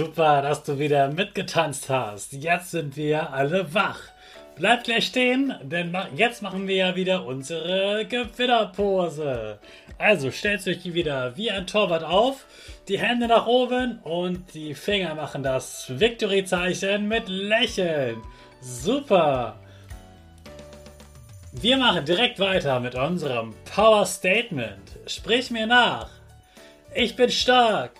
Super, dass du wieder mitgetanzt hast. Jetzt sind wir alle wach. Bleib gleich stehen, denn jetzt machen wir ja wieder unsere Gewinnerpose. Also stellt euch wieder wie ein Torwart auf, die Hände nach oben und die Finger machen das Victory-Zeichen mit Lächeln. Super! Wir machen direkt weiter mit unserem Power Statement. Sprich mir nach. Ich bin stark.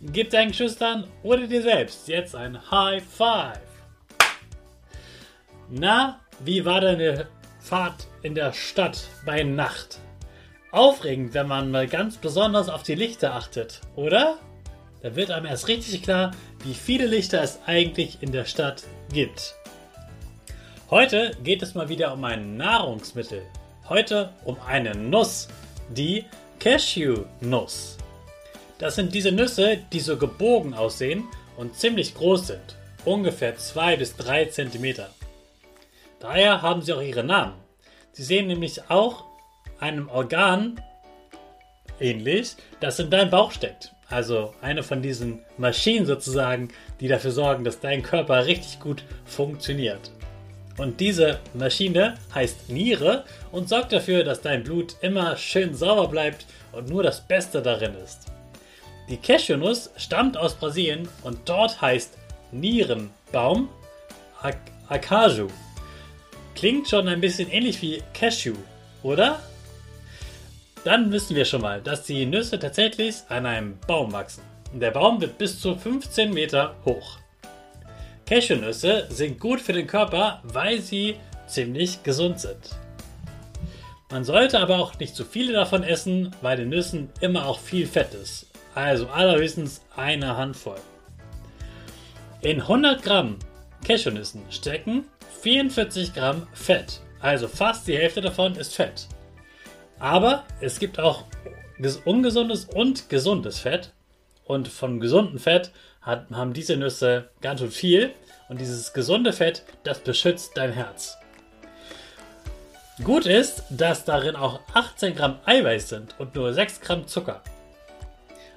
Gib deinen Geschwistern oder dir selbst jetzt ein High Five. Na, wie war deine Fahrt in der Stadt bei Nacht? Aufregend, wenn man mal ganz besonders auf die Lichter achtet, oder? Da wird einem erst richtig klar, wie viele Lichter es eigentlich in der Stadt gibt. Heute geht es mal wieder um ein Nahrungsmittel. Heute um eine Nuss, die Cashew-Nuss. Das sind diese Nüsse, die so gebogen aussehen und ziemlich groß sind, ungefähr 2 bis 3 cm. Daher haben sie auch ihre Namen. Sie sehen nämlich auch einem Organ ähnlich, das in deinem Bauch steckt. Also eine von diesen Maschinen sozusagen, die dafür sorgen, dass dein Körper richtig gut funktioniert. Und diese Maschine heißt Niere und sorgt dafür, dass dein Blut immer schön sauber bleibt und nur das Beste darin ist. Die Cashewnuss stammt aus Brasilien und dort heißt Nierenbaum Ac Acaju. Klingt schon ein bisschen ähnlich wie Cashew, oder? Dann wissen wir schon mal, dass die Nüsse tatsächlich an einem Baum wachsen. Der Baum wird bis zu 15 Meter hoch. Cashewnüsse sind gut für den Körper, weil sie ziemlich gesund sind. Man sollte aber auch nicht zu viele davon essen, weil in Nüssen immer auch viel Fett ist. Also allerhöchstens eine Handvoll. In 100 Gramm Cashewnüssen stecken 44 Gramm Fett. Also fast die Hälfte davon ist Fett. Aber es gibt auch ungesundes und gesundes Fett. Und von gesundem Fett hat, haben diese Nüsse ganz schön viel. Und dieses gesunde Fett, das beschützt dein Herz. Gut ist, dass darin auch 18 Gramm Eiweiß sind und nur 6 Gramm Zucker.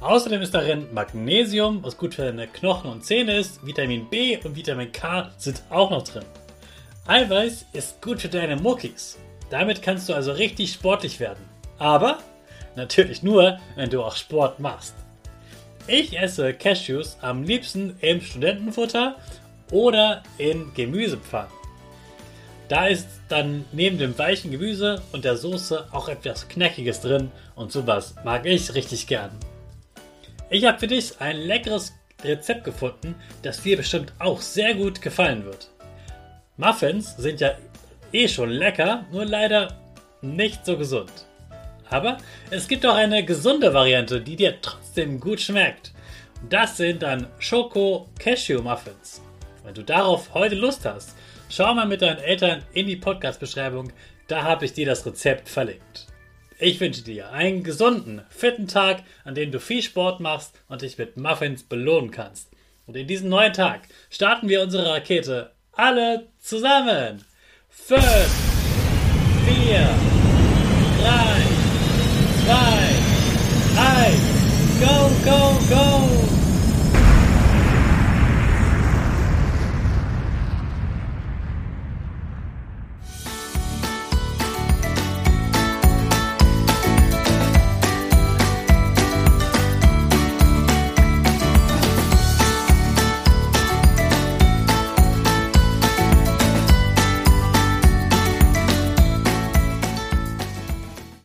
Außerdem ist darin Magnesium, was gut für deine Knochen und Zähne ist. Vitamin B und Vitamin K sind auch noch drin. Eiweiß ist gut für deine Muckis. Damit kannst du also richtig sportlich werden. Aber natürlich nur, wenn du auch Sport machst. Ich esse Cashews am liebsten im Studentenfutter oder in Gemüsepfannen. Da ist dann neben dem weichen Gemüse und der Soße auch etwas Knackiges drin und sowas mag ich richtig gern. Ich habe für dich ein leckeres Rezept gefunden, das dir bestimmt auch sehr gut gefallen wird. Muffins sind ja eh schon lecker, nur leider nicht so gesund. Aber es gibt auch eine gesunde Variante, die dir trotzdem gut schmeckt. Das sind dann Schoko-Cashew-Muffins. Wenn du darauf heute Lust hast, schau mal mit deinen Eltern in die Podcast-Beschreibung, da habe ich dir das Rezept verlinkt. Ich wünsche dir einen gesunden, fitten Tag, an dem du viel Sport machst und dich mit Muffins belohnen kannst. Und in diesem neuen Tag starten wir unsere Rakete alle zusammen. 5, 4,